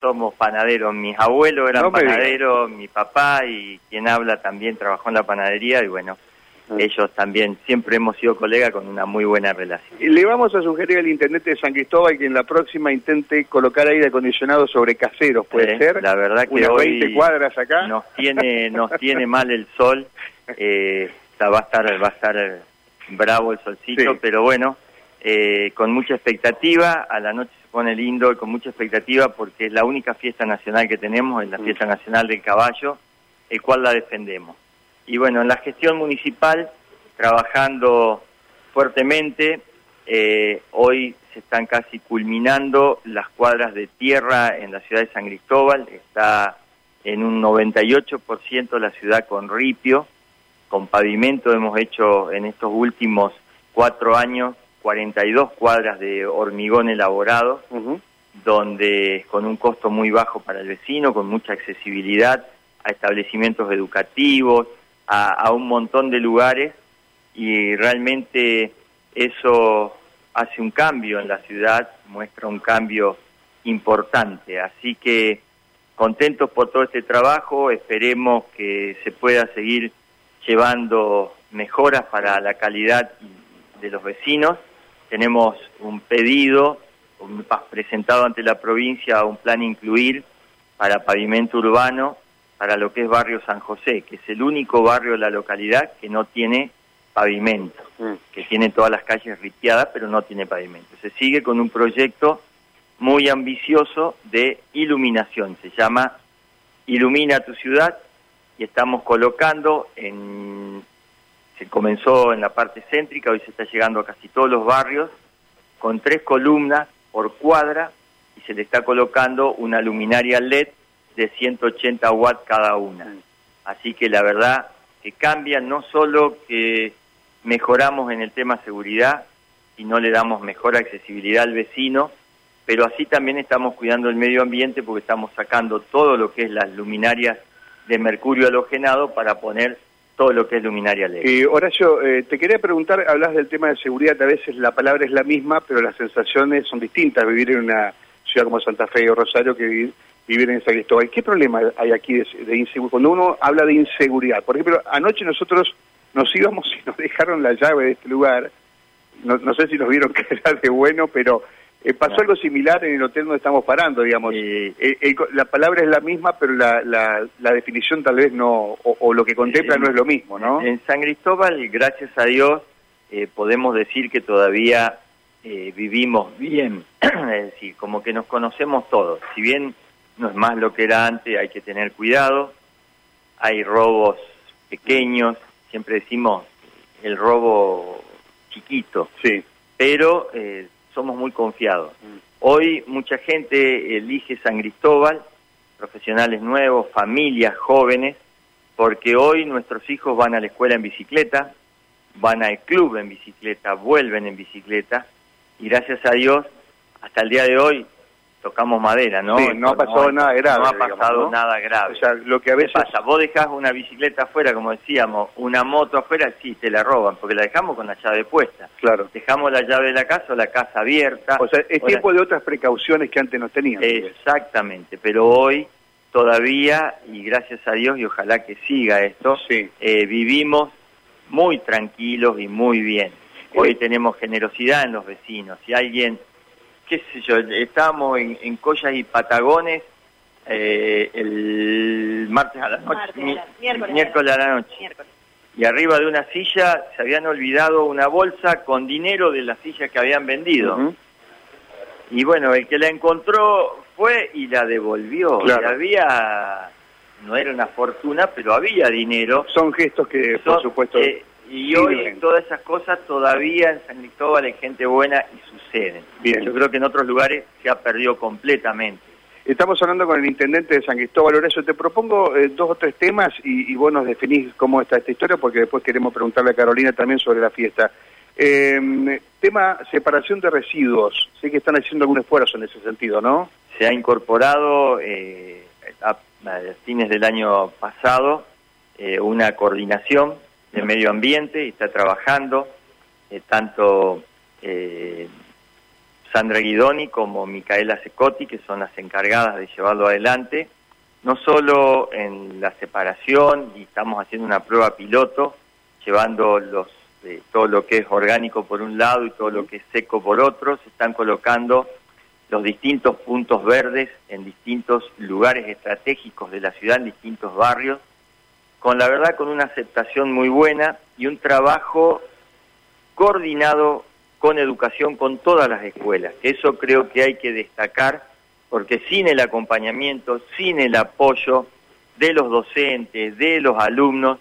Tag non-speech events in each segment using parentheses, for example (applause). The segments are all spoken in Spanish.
somos panaderos. Mis abuelos eran panaderos, mi papá y quien habla también trabajó en la panadería y bueno, ah. ellos también siempre hemos sido colegas con una muy buena relación. Le vamos a sugerir al intendente de San Cristóbal que en la próxima intente colocar aire acondicionado sobre caseros, ¿puede ser? La verdad que hoy 20 cuadras acá. Nos tiene, nos tiene mal el sol, (laughs) eh, va a estar, va a estar bravo el solcito, pero bueno, eh, con mucha expectativa, a la noche pone lindo y con mucha expectativa porque es la única fiesta nacional que tenemos, es la mm. fiesta nacional del caballo, el cual la defendemos. Y bueno, en la gestión municipal, trabajando fuertemente, eh, hoy se están casi culminando las cuadras de tierra en la ciudad de San Cristóbal, está en un 98% la ciudad con ripio, con pavimento hemos hecho en estos últimos cuatro años 42 cuadras de hormigón elaborado, donde con un costo muy bajo para el vecino, con mucha accesibilidad a establecimientos educativos, a, un montón de lugares, y realmente eso hace un cambio en la ciudad, muestra un cambio importante. Así que contentos por todo este trabajo, esperemos que se pueda seguir llevando mejoras para la calidad de los vecinos tenemos un pedido presentado ante la provincia, un plan incluir para pavimento urbano para lo que es barrio San José, que es el único barrio de la localidad que no tiene pavimento, mm. que tiene todas las calles ripiadas, pero no tiene pavimento. Se sigue con un proyecto muy ambicioso de iluminación, se llama Ilumina tu ciudad, y estamos colocando en se comenzó en la parte céntrica, hoy se está llegando a casi todos los barrios, con tres columnas por cuadra y se le está colocando una luminaria LED de 180 watts cada una. Así que la verdad que cambia no solo que mejoramos en el tema seguridad, sino le damos mejor accesibilidad al vecino, pero así también estamos cuidando el medio ambiente porque estamos sacando todo lo que es las luminarias de mercurio halogenado para poner todo lo que es luminaria LED. Y Horacio, eh, te quería preguntar, hablas del tema de seguridad, a veces la palabra es la misma, pero las sensaciones son distintas, vivir en una ciudad como Santa Fe o Rosario que vivir, en San Cristóbal. ¿Qué problema hay aquí de, inseguridad? Cuando uno habla de inseguridad, por ejemplo, anoche nosotros nos íbamos y nos (laughs) dejaron la llave de este lugar, no, no sé si nos vieron que era de bueno, pero eh, pasó algo similar en el hotel donde estamos parando, digamos. Eh, eh, la palabra es la misma, pero la, la, definición tal vez no, o, lo que contempla no es lo mismo, ¿no? En San Cristóbal, gracias a Dios, podemos decir que todavía vivimos bien, (clears throat) es decir, como que nos conocemos todos. Si bien no es más lo que era antes, hay que tener cuidado. Hay robos pequeños, siempre decimos el robo chiquito. Sí. Pero somos muy confiados. Mm. Hoy mucha gente elige San Cristóbal, profesionales nuevos, familias, jóvenes, porque hoy nuestros hijos van a la escuela en bicicleta, van al club en bicicleta, vuelven en bicicleta, y gracias a Dios, hasta el día de hoy tocamos madera, ¿no? Sí, no ha pasado nada grave. No ha pasado nada grave. O sea, lo que a veces... pasa? Vos dejás una bicicleta afuera, como decíamos, una moto afuera, sí, te la roban, porque la dejamos con la llave puesta. Claro. Dejamos la llave de la casa o la casa abierta. O sea, es tiempo de otras precauciones que antes no teníamos. Exactamente, pero hoy todavía, y gracias a Dios, y ojalá que siga esto, sí. eh, vivimos muy tranquilos y muy bien. Hoy tenemos generosidad en los vecinos. Si alguien qué sé yo, estábamos en, en Collas y Patagones eh, el martes a la noche, miércoles, a la noche. Y arriba de una silla se habían olvidado una bolsa con dinero de la silla que habían vendido. Y bueno, el que la encontró fue y la devolvió. Y había, no era una fortuna, pero había dinero. Son gestos que, por supuesto... Eh, y hoy todas esas cosas todavía en San Cristóbal hay gente buena y suceden. Bien. Yo creo que en otros lugares se ha perdido completamente. Estamos hablando con el intendente de San Cristóbal Horacio. Te propongo eh, dos o tres temas y, vos nos definís cómo está esta historia, porque después queremos preguntarle a Carolina también sobre la fiesta. Em, tema separación de residuos. Sé que están haciendo algún esfuerzo en ese sentido, ¿no? Se ha incorporado eh, a, fines del año pasado eh, una coordinación de medio ambiente y está trabajando, eh, tanto eh, Sandra Guidoni como Micaela Secotti, que son las encargadas de llevarlo adelante, no solo en la separación, y estamos haciendo una prueba piloto, llevando los eh, todo lo que es orgánico por un lado y todo lo que es seco por otro, se están colocando los distintos puntos verdes en distintos lugares estratégicos de la ciudad, en distintos barrios, con la verdad con una aceptación muy buena y un trabajo coordinado con educación con todas las escuelas. Eso creo que hay que destacar porque sin el acompañamiento, sin el apoyo de los docentes, de los alumnos,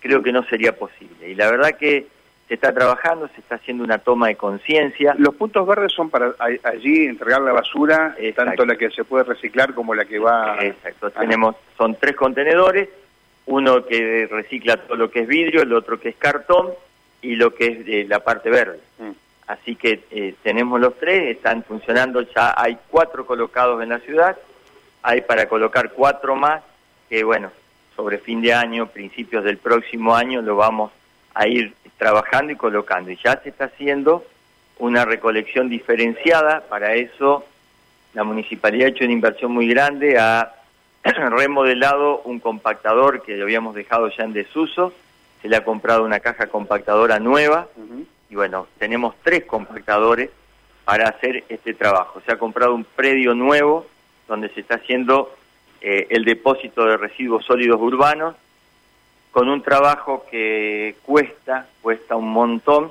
creo que no sería posible. Y la verdad que se está trabajando, se está haciendo una toma de conciencia. Los puntos verdes son para allí entregar la basura, tanto la que se puede reciclar como la que va... Exacto, tenemos, son tres contenedores, uno que recicla todo lo que es vidrio, el otro que es cartón y lo que es de la parte verde. Mm. Así que eh, tenemos los tres, están funcionando, ya hay cuatro colocados en la ciudad, hay para colocar cuatro más, que bueno, sobre fin de año, principios del próximo año, lo vamos a ir trabajando y colocando. Y ya se está haciendo una recolección diferenciada, para eso la municipalidad ha hecho una inversión muy grande, ha (clears throat) remodelado un compactador que habíamos dejado ya en desuso, se le ha comprado una caja compactadora nueva. Y bueno, tenemos tres compactadores para hacer este trabajo. Se ha comprado un predio nuevo donde se está haciendo eh, el depósito de residuos sólidos urbanos con un trabajo que cuesta, cuesta un montón,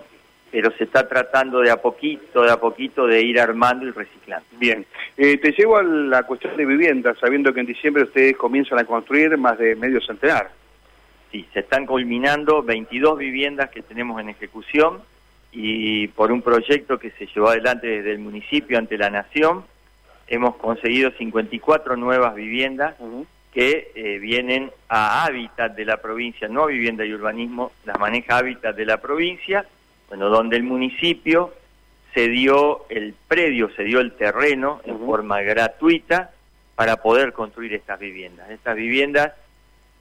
pero se está tratando de a poquito, de a poquito de ir armando y reciclando. Bien, eh, te llevo a la cuestión de vivienda, sabiendo que en diciembre ustedes comienzan a construir más de medio centenar. Sí, se están culminando 22 viviendas que tenemos en ejecución, y por un proyecto que se llevó adelante desde el municipio ante la nación, hemos conseguido 54 nuevas viviendas que eh, vienen a hábitat de la provincia, no a vivienda y urbanismo, las maneja hábitat de la provincia, bueno, donde el municipio se dio el predio, se dio el terreno en forma gratuita para poder construir estas viviendas. Estas viviendas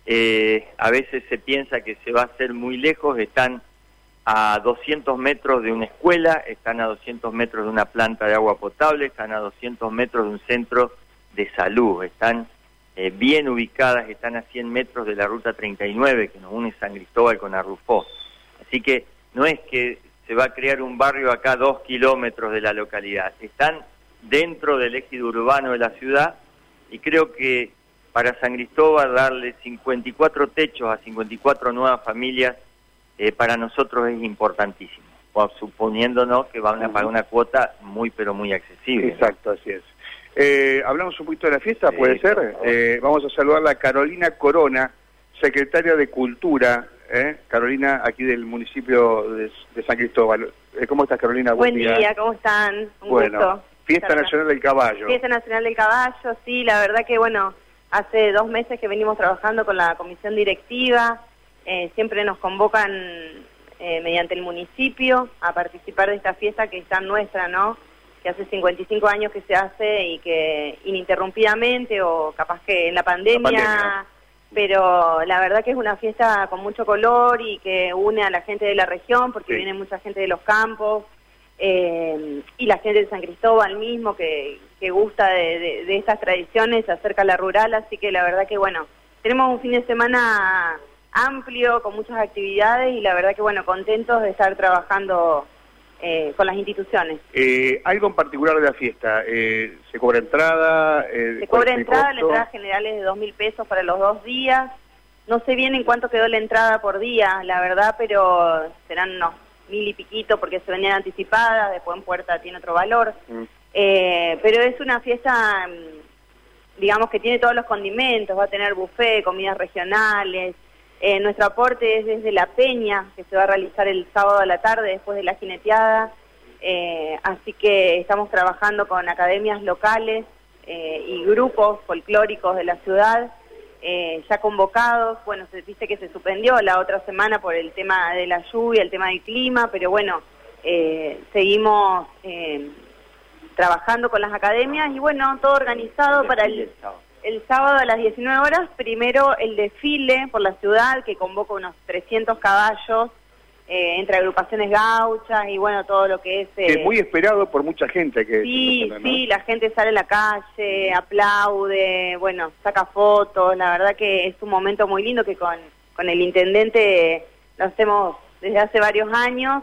eh, a veces se piensa que se va a hacer muy lejos, están a 200 metros de una escuela, están a 200 metros de una planta de agua potable, están a 200 metros de un centro de salud, están eh, bien ubicadas, están a 100 metros de la ruta 39 que nos une San Cristóbal con Arrufó. Así que no es que se va a crear un barrio acá a dos kilómetros de la localidad, están dentro del ejido urbano de la ciudad y creo que para San Cristóbal darle 54 techos a 54 nuevas familias eh, para nosotros es importantísimo, suponiéndonos que van a pagar una cuota muy, pero muy accesible. Exacto, así es. Eh, hablamos un poquito de la fiesta, ¿puede ser? Eh, vamos a saludar a Carolina Corona, secretaria de Cultura, Carolina, aquí del municipio de, San Cristóbal. ¿Cómo estás, Carolina? Buen, día. ¿cómo están? Un bueno, Fiesta Nacional del Caballo. Fiesta Nacional del Caballo, sí, la verdad que, bueno, hace dos meses que venimos trabajando con la comisión directiva, eh, siempre nos convocan eh, mediante el municipio a participar de esta fiesta que es tan nuestra, ¿no? Que hace 55 años que se hace y que ininterrumpidamente o capaz que en la pandemia, pero la verdad que es una fiesta con mucho color y que une a la gente de la región porque viene mucha gente de los campos eh, y la gente de San Cristóbal mismo que, que gusta de, de estas tradiciones, acerca a la rural, así que la verdad que bueno, tenemos un fin de semana amplio, con muchas actividades y la verdad que, bueno, contentos de estar trabajando eh, con las instituciones. Eh, ¿Algo en particular de la fiesta? Eh, ¿Se cobra entrada? Se cobra entrada, la entrada general es de dos mil pesos para los dos días. No sé bien en cuánto quedó la entrada por día, la verdad, pero serán unos mil y piquito porque se venían anticipadas, después en puerta tiene otro valor. Mm. pero es una fiesta, mm, digamos que tiene todos los condimentos, va a tener buffet, comidas regionales, eh, nuestro aporte es desde la peña, que se va a realizar el sábado a la tarde después de la jineteada. Eh, así que estamos trabajando con academias locales eh, y grupos folclóricos de la ciudad, ya convocados. Bueno, se dice que se suspendió la otra semana por el tema de la lluvia, el tema del clima, pero bueno, seguimos trabajando con las academias y bueno, todo organizado para el el sábado a las 19 horas, primero el desfile por la ciudad que convoca unos 300 caballos eh, entre agrupaciones gauchas y bueno, todo lo que es... es muy esperado por mucha gente que... Sí, sí, la gente sale a la calle, aplaude, bueno, saca fotos, la verdad que es un momento muy lindo que con, con el intendente lo hacemos desde hace varios años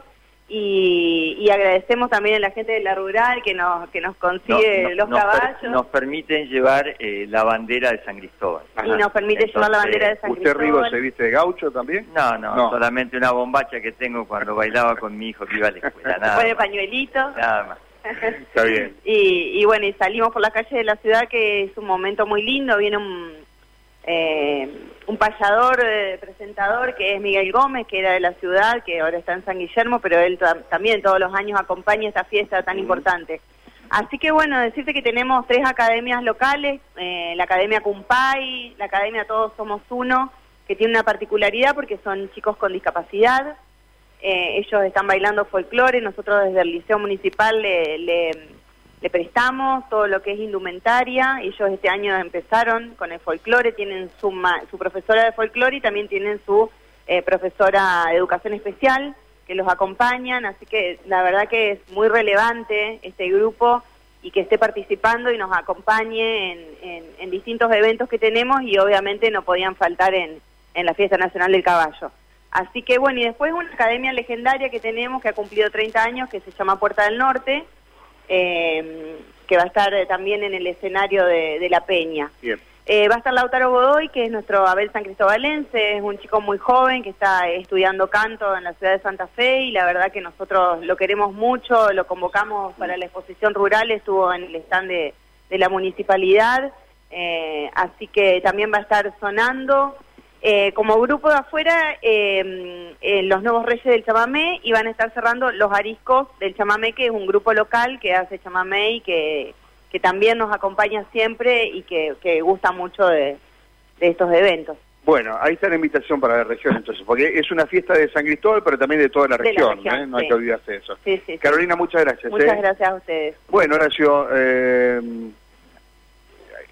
y, agradecemos también a la gente de la rural que nos que nos consigue los caballos. nos permiten llevar eh, la bandera de San Cristóbal. Y nos permite llevar la bandera de San Cristóbal. ¿Usted, Rigo, se viste de gaucho también? No, no, solamente una bombacha que tengo cuando bailaba con mi hijo que iba a la escuela. Nada Pone pañuelito. Nada más. Está bien. (laughs) Y, y bueno, y salimos por la calle de la ciudad que es un momento muy lindo, viene un eh, un payador, eh, presentador, que es Miguel Gómez, que era de la ciudad, que ahora está en San Guillermo, pero él también todos los años acompaña esta fiesta tan importante. Así que bueno, decirte que tenemos tres academias locales, eh, la Academia Cumpay, la Academia Todos Somos Uno, que tiene una particularidad porque son chicos con discapacidad, eh, ellos están bailando folclore, nosotros desde el Liceo Municipal le le prestamos todo lo que es indumentaria. Ellos este año empezaron con el folclore, tienen su, su profesora de folclore y también tienen su eh, profesora de educación especial que los acompañan. Así que la verdad que es muy relevante este grupo y que esté participando y nos acompañe en, en, distintos eventos que tenemos y obviamente no podían faltar en, en la Fiesta Nacional del Caballo. Así que bueno, y después una academia legendaria que tenemos que ha cumplido 30 años que se llama Puerta del Norte, eh, que va a estar eh, también en el escenario de, La Peña. Eh, va a estar Lautaro Godoy, que es nuestro Abel San Cristobalense, es un chico muy joven que está estudiando canto en la ciudad de Santa Fe y la verdad que nosotros lo queremos mucho, lo convocamos para la exposición rural, estuvo en el stand de, la municipalidad, eh, así que también va a estar sonando. Eh, como grupo de afuera, eh, los nuevos reyes del chamamé iban a estar cerrando los ariscos del chamamé, que es un grupo local que hace chamamé y que, que también nos acompaña siempre y que, que gusta mucho de, estos eventos. Bueno, ahí está la invitación para la región entonces, porque es una fiesta de San Cristóbal, pero también de toda la región, ¿eh? no hay que olvidarse eso. Carolina, muchas gracias. Muchas gracias a ustedes. Bueno, Horacio,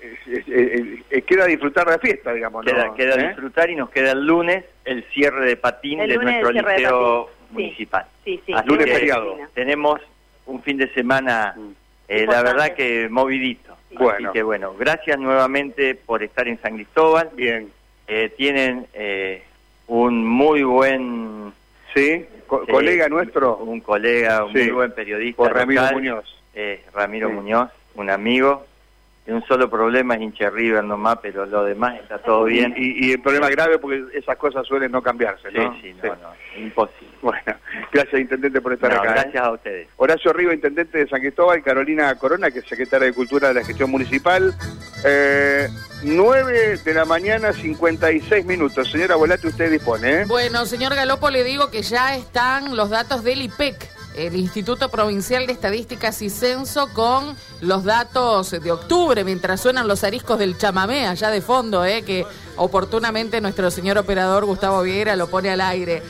eh, queda disfrutar de la fiesta, digamos. Queda, queda ¿Eh? disfrutar y nos queda el lunes el cierre de patín de nuestro liceo municipal. Sí, sí, lunes feriado. Tenemos un fin de semana, eh, la verdad que movidito. Así que bueno, gracias nuevamente por estar en San Cristóbal. Bien. tienen un muy buen... Sí, colega nuestro. Un colega, un muy buen periodista. Ramiro Muñoz. Ramiro Muñoz, un amigo un solo problema es hincha River nomás, pero lo demás está todo bien. Y, el problema grave porque esas cosas suelen no cambiarse, ¿no? Sí, sí, no, no, imposible. Bueno, (laughs) gracias Intendente por estar acá. ¿eh? Gracias a ustedes. Horacio Riva, Intendente de San Cristóbal, Carolina Corona, que es Secretaria de Cultura de la Gestión Municipal. Eh, 9 de la mañana, 56 minutos. Señora Volate, usted dispone, ¿eh? Bueno, señor Galopo, le digo que ya están los datos del IPEC el Instituto Provincial de Estadísticas y Censo con los datos de octubre, mientras suenan los ariscos del chamamé allá de fondo, eh, que oportunamente nuestro señor operador Gustavo Vieira lo pone al aire.